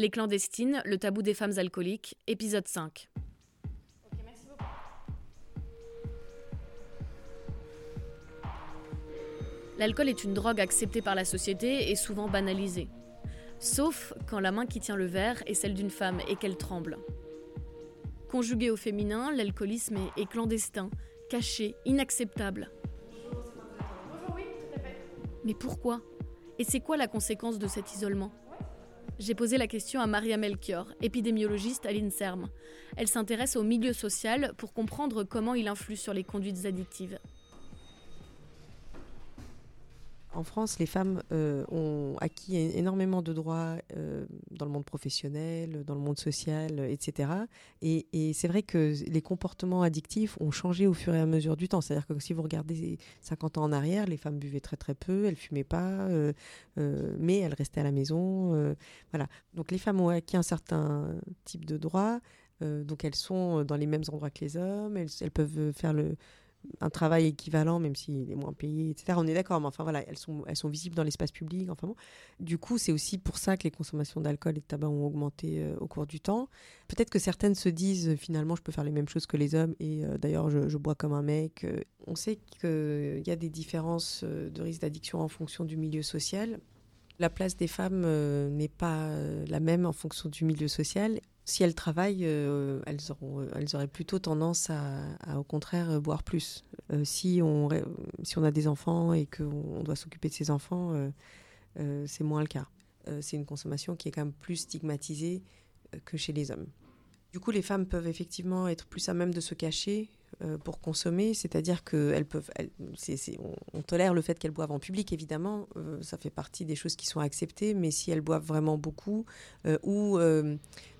Les clandestines, le tabou des femmes alcooliques, épisode 5. L'alcool est une drogue acceptée par la société et souvent banalisée. Sauf quand la main qui tient le verre est celle d'une femme et qu'elle tremble. Conjugué au féminin, l'alcoolisme est clandestin, caché, inacceptable. Mais pourquoi? Et c'est quoi la conséquence de cet isolement? J'ai posé la question à Maria Melchior, épidémiologiste à l'INSERM. Elle s'intéresse au milieu social pour comprendre comment il influe sur les conduites addictives. En France, les femmes euh, ont acquis énormément de droits euh, dans le monde professionnel, dans le monde social, etc. Et, c'est vrai que les comportements addictifs ont changé au fur et à mesure du temps. C'est-à-dire que si vous regardez 50 ans en arrière, les femmes buvaient très très peu, elles fumaient pas, euh, mais elles restaient à la maison. voilà. Donc les femmes ont acquis un certain type de droits. donc elles sont dans les mêmes endroits que les hommes, elles peuvent faire le, un travail équivalent, même s'il est moins payé, etc. On est d'accord, mais enfin voilà, elles sont, visibles dans l'espace public. Enfin bon. Du coup, c'est aussi pour ça que les consommations d'alcool et de tabac ont augmenté euh, au cours du temps. Peut-être que certaines se disent finalement, je peux faire les mêmes choses que les hommes et euh, d'ailleurs, je, bois comme un mec. On sait qu'il y a des différences euh, de risque d'addiction en fonction du milieu social. La place des femmes n'est pas la même en fonction du milieu social si elles travaillent, euh, euh, elles auraient plutôt tendance à, au contraire, euh, boire plus. si, on, a des enfants et qu'on doit s'occuper de ses enfants, c'est moins le cas. c'est une consommation qui est quand même plus stigmatisée que chez les hommes. Du coup, les femmes peuvent effectivement être plus à même de se cacher pour consommer, c'est-à-dire qu'elles peuvent, on, tolère le fait qu'elles boivent en public, évidemment, euh, ça fait partie des choses qui sont acceptées, mais si elles boivent vraiment beaucoup, euh, ou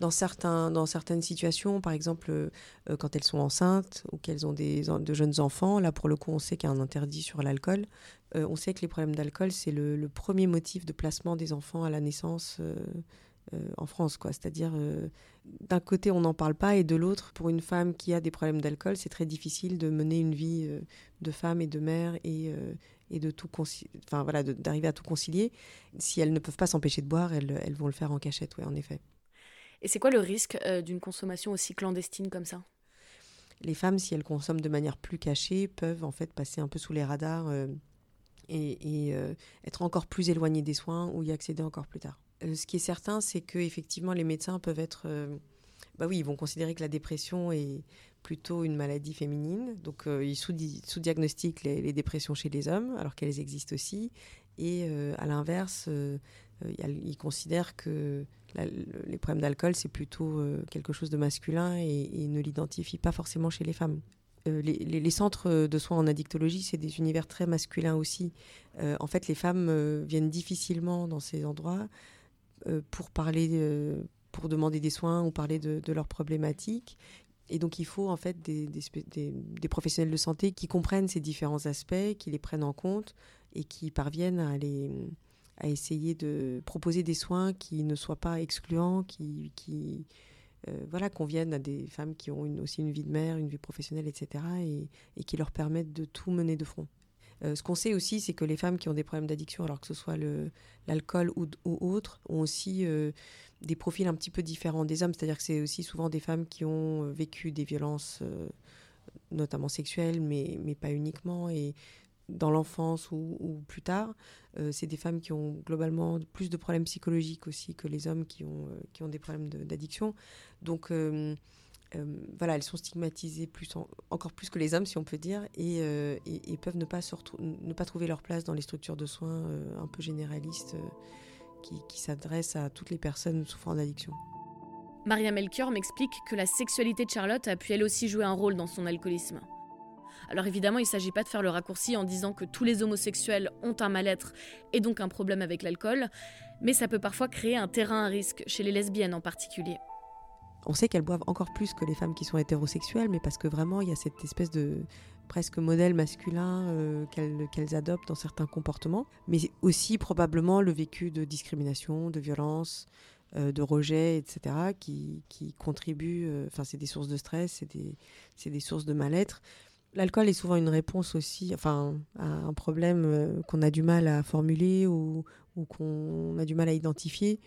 dans, certains, dans certaines situations, par exemple quand elles sont enceintes ou qu'elles ont des, de jeunes enfants, là pour le coup on sait qu'il y a un interdit sur l'alcool, on sait que les problèmes d'alcool c'est le, premier motif de placement des enfants à la naissance euh, en France, quoi. C'est-à-dire, euh, d'un côté, on n'en parle pas, et de l'autre, pour une femme qui a des problèmes d'alcool, c'est très difficile de mener une vie euh, de femme et de mère et, et de tout enfin voilà, d'arriver à tout concilier. Si elles ne peuvent pas s'empêcher de boire, elles, elles, vont le faire en cachette, oui, en effet. Et c'est quoi le risque d'une consommation aussi clandestine comme ça? Les femmes, si elles consomment de manière plus cachée, peuvent en fait passer un peu sous les radars et, et être encore plus éloignées des soins ou y accéder encore plus tard. Euh, ce qui est certain, c'est que effectivement, les médecins peuvent être, euh, bah oui, ils vont considérer que la dépression est plutôt une maladie féminine, donc euh, ils sous-diagnostiquent les, dépressions chez les hommes, alors qu'elles existent aussi, et à l'inverse, ils considèrent que les problèmes d'alcool c'est plutôt quelque chose de masculin et, et ne l'identifient pas forcément chez les femmes. Les, les, centres de soins en addictologie, c'est des univers très masculins aussi. en fait, les femmes viennent difficilement dans ces endroits euh, pour parler, euh, pour demander des soins ou parler de, leurs problématiques. Et donc il faut en fait des, professionnels de santé qui comprennent ces différents aspects, qui les prennent en compte et qui parviennent à, à essayer de proposer des soins qui ne soient pas excluants, qui euh, voilà, conviennent à des femmes qui ont aussi une vie de mère, une vie professionnelle, etc. Et, qui leur permettent de tout mener de front. Euh, ce qu'on sait aussi, c'est que les femmes qui ont des problèmes d'addiction, alors que ce soit l'alcool ou, ou autre, ont aussi euh, des profils un petit peu différents des hommes. C'est-à-dire que c'est aussi souvent des femmes qui ont vécu des violences, notamment sexuelles, mais, mais pas uniquement. Et dans l'enfance ou, plus tard, c'est des femmes qui ont globalement plus de problèmes psychologiques aussi que les hommes qui ont, qui ont des problèmes d'addiction. Donc euh, voilà, elles sont stigmatisées plus encore plus que les hommes, si on peut dire, et, euh, peuvent ne pas, ne pas trouver leur place dans les structures de soins euh, un peu généralistes qui, qui s'adressent à toutes les personnes souffrant d'addiction. Maria Melchior m'explique que la sexualité de Charlotte a pu elle aussi jouer un rôle dans son alcoolisme. Alors évidemment, il ne s'agit pas de faire le raccourci en disant que tous les homosexuels ont un mal-être et donc un problème avec l'alcool, mais ça peut parfois créer un terrain à risque, chez les lesbiennes en particulier. On sait qu'elles boivent encore plus que les femmes qui sont hétérosexuelles, mais parce que vraiment, il y a cette espèce de presque modèle masculin euh, qu'elles adoptent dans certains comportements, mais aussi probablement le vécu de discrimination, de violence, euh, de rejet, etc., qui, qui contribuent, euh, enfin c'est des sources de stress, c'est des, des sources de mal-être. L'alcool est souvent une réponse aussi, enfin, à un problème qu'on a du mal à formuler ou, qu'on a du mal à identifier.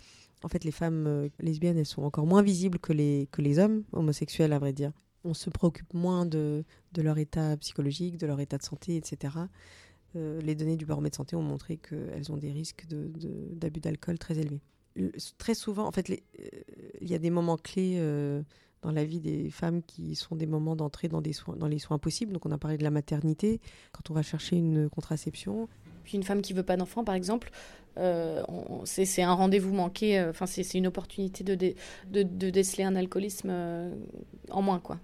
En fait, les femmes lesbiennes, elles sont encore moins visibles que les, hommes homosexuels, à vrai dire. On se préoccupe moins de, leur état psychologique, de leur état de santé, etc. les données du baromètre santé ont montré qu'elles ont des risques d'abus d'alcool très élevés. très souvent, en fait, il y a des moments clés dans la vie des femmes qui sont des moments d'entrée dans, des soins, dans les soins possibles. Donc on a parlé de la maternité, quand on va chercher une contraception. Puis une femme qui veut pas d'enfant, par exemple, euh, c'est un rendez-vous manqué, euh, enfin c'est une opportunité de, de, de, déceler un alcoolisme euh, en moins. quoi.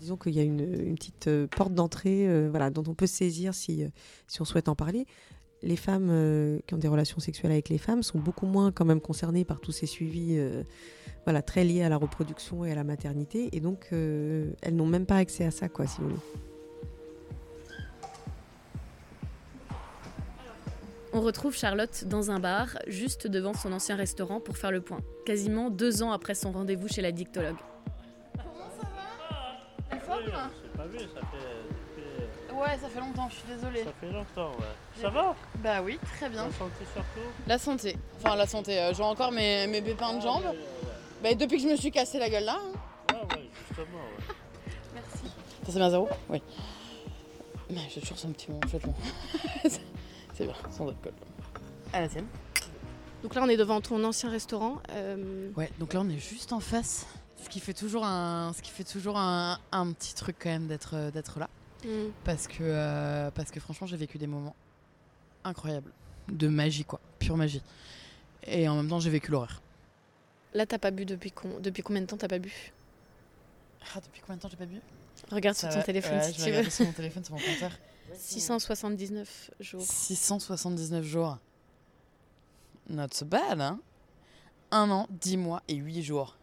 Disons qu'il y a une, une petite porte d'entrée voilà, dont on peut saisir si, si on souhaite en parler les femmes qui ont des relations sexuelles avec les femmes sont beaucoup moins quand même concernées par tous ces suivis voilà, très liées à la reproduction et à la maternité. Et donc, euh, elles n'ont même pas accès à ça, quoi, si vous voulez. On retrouve Charlotte dans un bar, juste devant son ancien restaurant, pour faire le point, quasiment deux ans après son rendez-vous chez la dictologue. Comment ça va? Forme pas vu, ça fait, Ouais, ça fait longtemps, je suis désolée. Ça fait longtemps, ouais. Ça va Bah oui, très bien. La santé surtout La santé. Enfin, la santé. Euh, j'ai encore mes, mes pépins de jambes. Bah, depuis que je me suis cassé la gueule là. Hein. Ah ouais, justement, ouais. Merci. Ça c'est bien zéro Oui. Mais j'ai toujours son petit moment, bon. c'est bien, sans alcool. À la tienne. Donc là, on est devant ton ancien restaurant. Euh, ouais, donc là, on est juste en face. Ce qui fait toujours un, ce qui fait toujours un, un petit truc quand même d'être, euh, d'être là. Mm. Parce, que, euh, parce que franchement, j'ai vécu des moments incroyables. De magie, quoi. Pure magie. Et en même temps, j'ai vécu l'horreur. Là, t'as pas bu depuis, depuis combien de temps t'as pas bu? Ah, depuis combien de temps j'ai pas bu? Regarde sur ton téléphone si tu veux. sur mon téléphone, sur mon compteur. 679 jours. 679 jours. Not so bad, hein? Un an, 10 mois et 8 jours.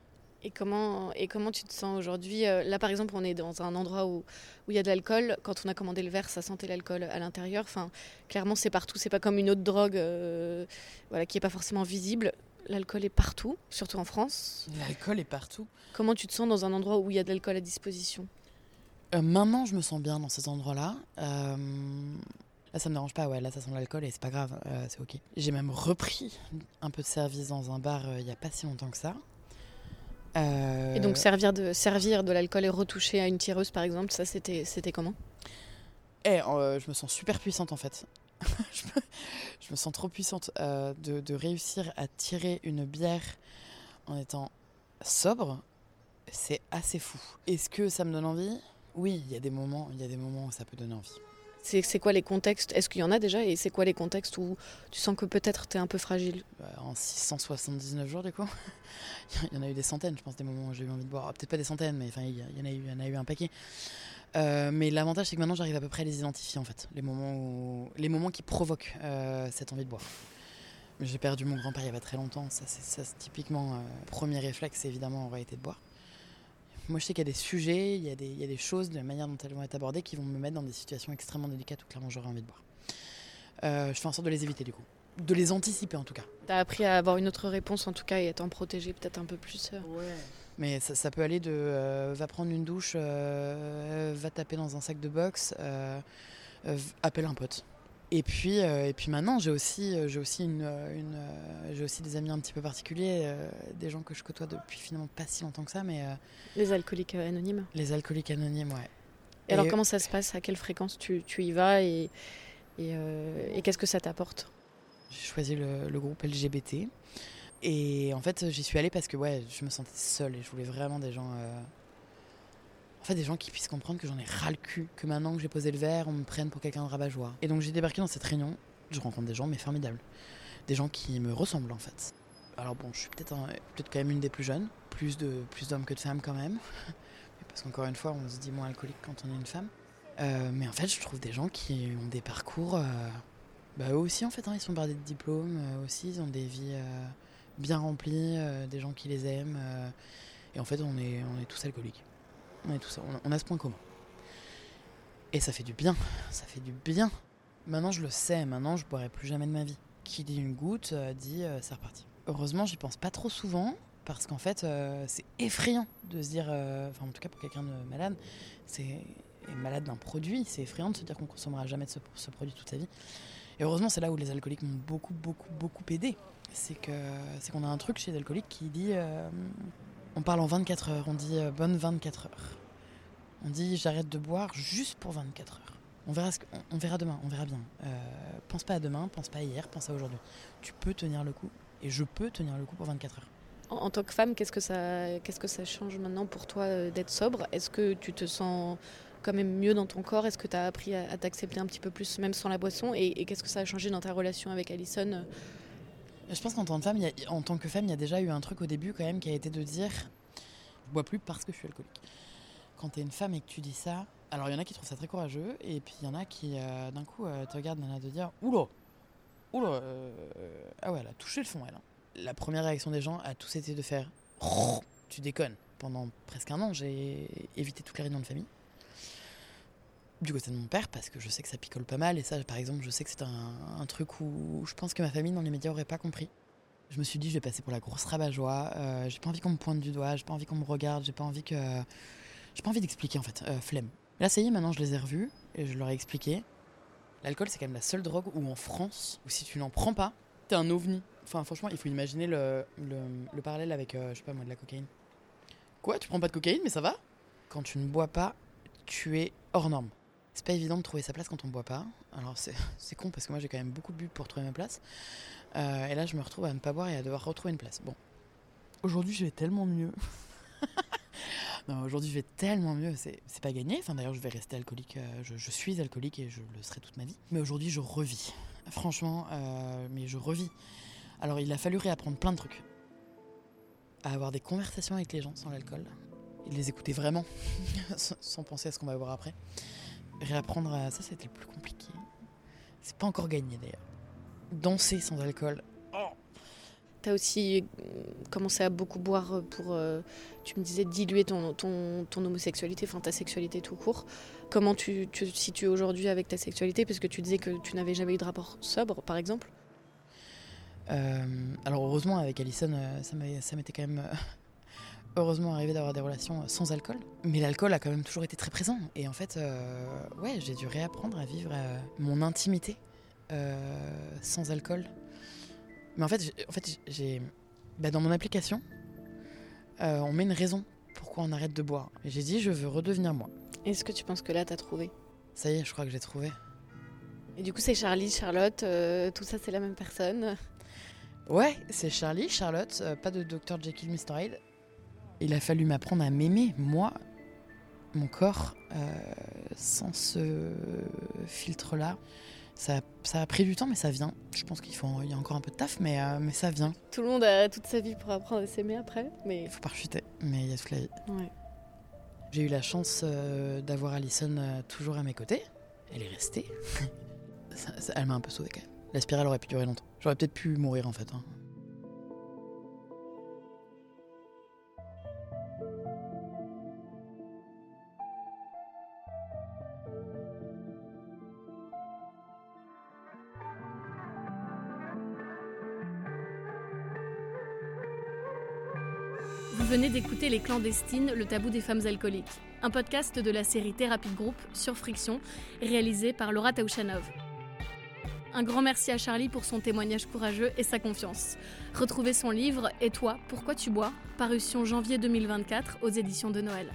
Et comment, et comment tu te sens aujourd'hui euh, Là, par exemple, on est dans un endroit où il y a de l'alcool. Quand on a commandé le verre, ça sentait l'alcool à l'intérieur. Enfin, clairement, c'est partout. C'est pas comme une autre drogue euh, voilà, qui est pas forcément visible l'alcool est partout, surtout en France. L'alcool est partout. Comment tu te sens dans un endroit où il y a de l'alcool à disposition? Euh, Maintenant, je me sens bien dans ces endroits-là. Euh, là, ça me dérange pas, ouais, là, ça sent l'alcool et c'est pas grave, euh, c'est ok. J'ai même repris un peu de service dans un bar il y a pas si longtemps que ça. Et donc, servir de, servir de l'alcool et retoucher à une tireuse, par exemple, ça, c'était comment? Eh, je me sens super puissante en fait. je, me, sens trop puissante euh, de, réussir à tirer une bière en étant sobre. C'est assez fou. Est-ce que ça me donne envie? Oui, il y a des moments, il y a des moments où ça peut donner envie. C'est quoi les contextes? Est-ce qu'il y en a déjà? Et c'est quoi les contextes où tu sens que peut-être tu es un peu fragile? Bah, En 679 jours, du coup. il y en a eu des centaines, je pense, des moments où j'ai eu envie de boire. Peut-être pas des centaines, mais il y en a eu un paquet. Euh, mais l'avantage, c'est que maintenant, j'arrive à peu près à les identifier, en fait, les moments, où... les moments qui provoquent euh, cette envie de boire. J'ai perdu mon grand-père il y a pas très longtemps, ça c'est typiquement, euh, premier réflexe, évidemment, aurait été de boire. Moi, je sais qu'il y a des sujets, il y a des, il y a des choses, de la manière dont elles vont être abordées, qui vont me mettre dans des situations extrêmement délicates où clairement j'aurais envie de boire. je fais en sorte de les éviter, du coup. De les anticiper, en tout cas. T'as appris à avoir une autre réponse, en tout cas, et à t'en protéger peut-être un peu plus. Ouais. Mais ça, peut aller de euh, va prendre une douche, euh, va taper dans un sac de boxe, euh, appelle un pote. Et puis, et puis maintenant, j'ai aussi, j'ai aussi, une, j'ai aussi des amis un petit peu particuliers, des gens que je côtoie depuis finalement pas si longtemps que ça. mais Les alcooliques anonymes Les alcooliques anonymes, ouais. Et, alors, comment ça se passe? À quelle fréquence tu, tu y vas Et, et, qu'est-ce que ça t'apporte? J'ai choisi le, le, groupe LGBT. Et en fait, j'y suis allée parce que ouais, je me sentais seule et je voulais vraiment des gens. Euh, en fait, des gens qui puissent comprendre que j'en ai ras le cul, que maintenant que j'ai posé le verre, on me prenne pour quelqu'un de rabat-joie. Et donc j'ai débarqué dans cette réunion, je rencontre des gens, mais formidables. Des gens qui me ressemblent en fait. Alors bon, je suis peut-être peut quand même une des plus jeunes, plus de plus d'hommes que de femmes quand même. parce qu'encore une fois, on se dit moins alcoolique quand on est une femme. Euh, mais en fait, je trouve des gens qui ont des parcours. Euh, bah, eux aussi, en fait, hein, ils sont bardés de diplômes, aussi, ils ont des vies bien remplis, euh, des gens qui les aiment. Euh, et en fait, on est tous alcooliques. On, a ce point commun. Et ça fait du bien. Ça fait du bien. Maintenant, je le sais. Maintenant, je boirai plus jamais de ma vie. Qui dit une goutte euh, dit c'est reparti. Heureusement, j'y pense pas trop souvent parce qu'en fait, c'est effrayant de se dire, enfin, en tout cas pour quelqu'un de malade, c'est malade d'un produit, c'est effrayant de se dire qu'on consommera jamais de ce, ce, produit toute sa vie. Et heureusement, c'est là où les alcooliques m'ont beaucoup, beaucoup, beaucoup aidé. C'est c'est qu'on a un truc chez les alcooliques qui dit euh, on parle en 24 heures, on dit euh, bonne 24 heures. On dit j'arrête de boire juste pour 24 heures. On verra, ce verra demain, on verra bien. Euh, pense pas à demain, pense pas à hier, pense à aujourd'hui. Tu peux tenir le coup et je peux tenir le coup pour 24 heures. En, tant que femme, qu'est-ce que ça, que ça change maintenant pour toi euh, d'être sobre? Est-ce que tu te sens quand même mieux dans ton corps? Est-ce que tu as appris à, à t'accepter un petit peu plus, même sans la boisson? Et, et qu'est-ce que ça a changé dans ta relation avec Alison? Je pense qu'en tant femme, a- en tant que femme, il y a déjà eu un truc au début quand même qui a été de dire je bois plus parce que je suis alcoolique. Quand tu es une femme et que tu dis ça, alors il y en a qui trouvent ça très courageux et puis il y en a qui euh, d'un coup euh, te regardent nana de dire oula, oula, euh, ah ouais, elle a touché le fond elle. hein. La première réaction des gens a tous été de faire tu déconnes. Pendant presque un an, j'ai évité toutes les réunions de famille. Du côté de mon père, parce que je sais que ça picole pas mal, et ça, par exemple, je sais que c'est un, truc où je pense que ma famille dans les médias aurait pas compris. Je me suis dit, je vais passer pour la grosse rabat-joie. euh, j'ai pas envie qu'on me pointe du doigt, j'ai pas envie qu'on me regarde, j'ai pas envie que. J'ai pas envie d'expliquer en fait, euh, flemme. Là, ça y est, maintenant je les ai revus et je leur ai expliqué. L'alcool, c'est quand même la seule drogue où en France, où si tu n'en prends pas, t'es un ovni. Enfin, franchement, il faut imaginer le, le, le parallèle avec, euh, je sais pas moi, de la cocaïne. Quoi? Tu prends pas de cocaïne, mais ça va? Quand tu ne bois pas, tu es hors norme. C'est pas évident de trouver sa place quand on boit pas. Alors c'est con parce que moi j'ai quand même beaucoup bu pour trouver ma place. Euh, et là je me retrouve à ne pas boire et à devoir retrouver une place. Bon. Aujourd'hui je vais tellement mieux. non, aujourd'hui je vais tellement mieux. C'est pas gagné. Enfin d'ailleurs je vais rester alcoolique. euh, je, je suis alcoolique et je le serai toute ma vie. Mais aujourd'hui je revis. Franchement, euh, mais je revis. Alors il a fallu réapprendre plein de trucs. À avoir des conversations avec les gens sans l'alcool. Et les écouter vraiment. sans sans penser à ce qu'on va voir après. Réapprendre à ça, c'était le plus compliqué. C'est pas encore gagné d'ailleurs. Danser sans alcool. Tu as aussi euh, commencé à beaucoup boire pour, euh, tu me disais, diluer ton, ton, ton homosexualité, enfin ta sexualité tout court. Comment tu, tu te situes aujourd'hui avec ta sexualité? Parce que tu disais que tu n'avais jamais eu de rapport sobre, par exemple. Euh, alors heureusement avec Alison, ça m'était quand même euh, heureusement arrivé d'avoir des relations euh, sans alcool. Mais l'alcool a quand même toujours été très présent. Et en fait, euh, ouais, j'ai dû réapprendre à vivre euh, mon intimité euh, sans alcool. Mais en fait, en fait, j'ai, bah, dans mon application, on met une raison pourquoi on arrête de boire. Et j'ai dit, je veux redevenir moi. Est-ce que tu penses que là, tu as trouvé? Ça y est, je crois que j'ai trouvé. Et du coup, c'est Charlie, Charlotte, tout ça, c'est la même personne? Ouais, c'est Charlie, Charlotte, pas de Dr Jekyll, Mr Hyde. Il a fallu m'apprendre à m'aimer, moi, mon corps, euh, sans ce filtre-là. Ça, ça a pris du temps, mais ça vient. Je pense qu'il faut, il y a encore un peu de taf, mais, euh, mais ça vient. Tout le monde a toute sa vie pour apprendre à s'aimer après. Mais Il faut pas rechuter, mais il y a toute la vie. ouais. J'ai eu la chance euh, d'avoir Alison toujours à mes côtés. Elle est restée. Ça- ça- elle m'a un peu sauvé quand même. La spirale aurait pu durer longtemps. J'aurais peut-être pu mourir en fait. hein. Venez d'écouter Les Clandestines, le tabou des femmes alcooliques, un podcast de la série Thérapie de groupe sur Friction, réalisé par Laura Taouchanov. Un grand merci à Charlie pour son témoignage courageux et sa confiance. Retrouvez son livre Et toi, pourquoi tu bois parution janvier 2024 aux éditions de Noël.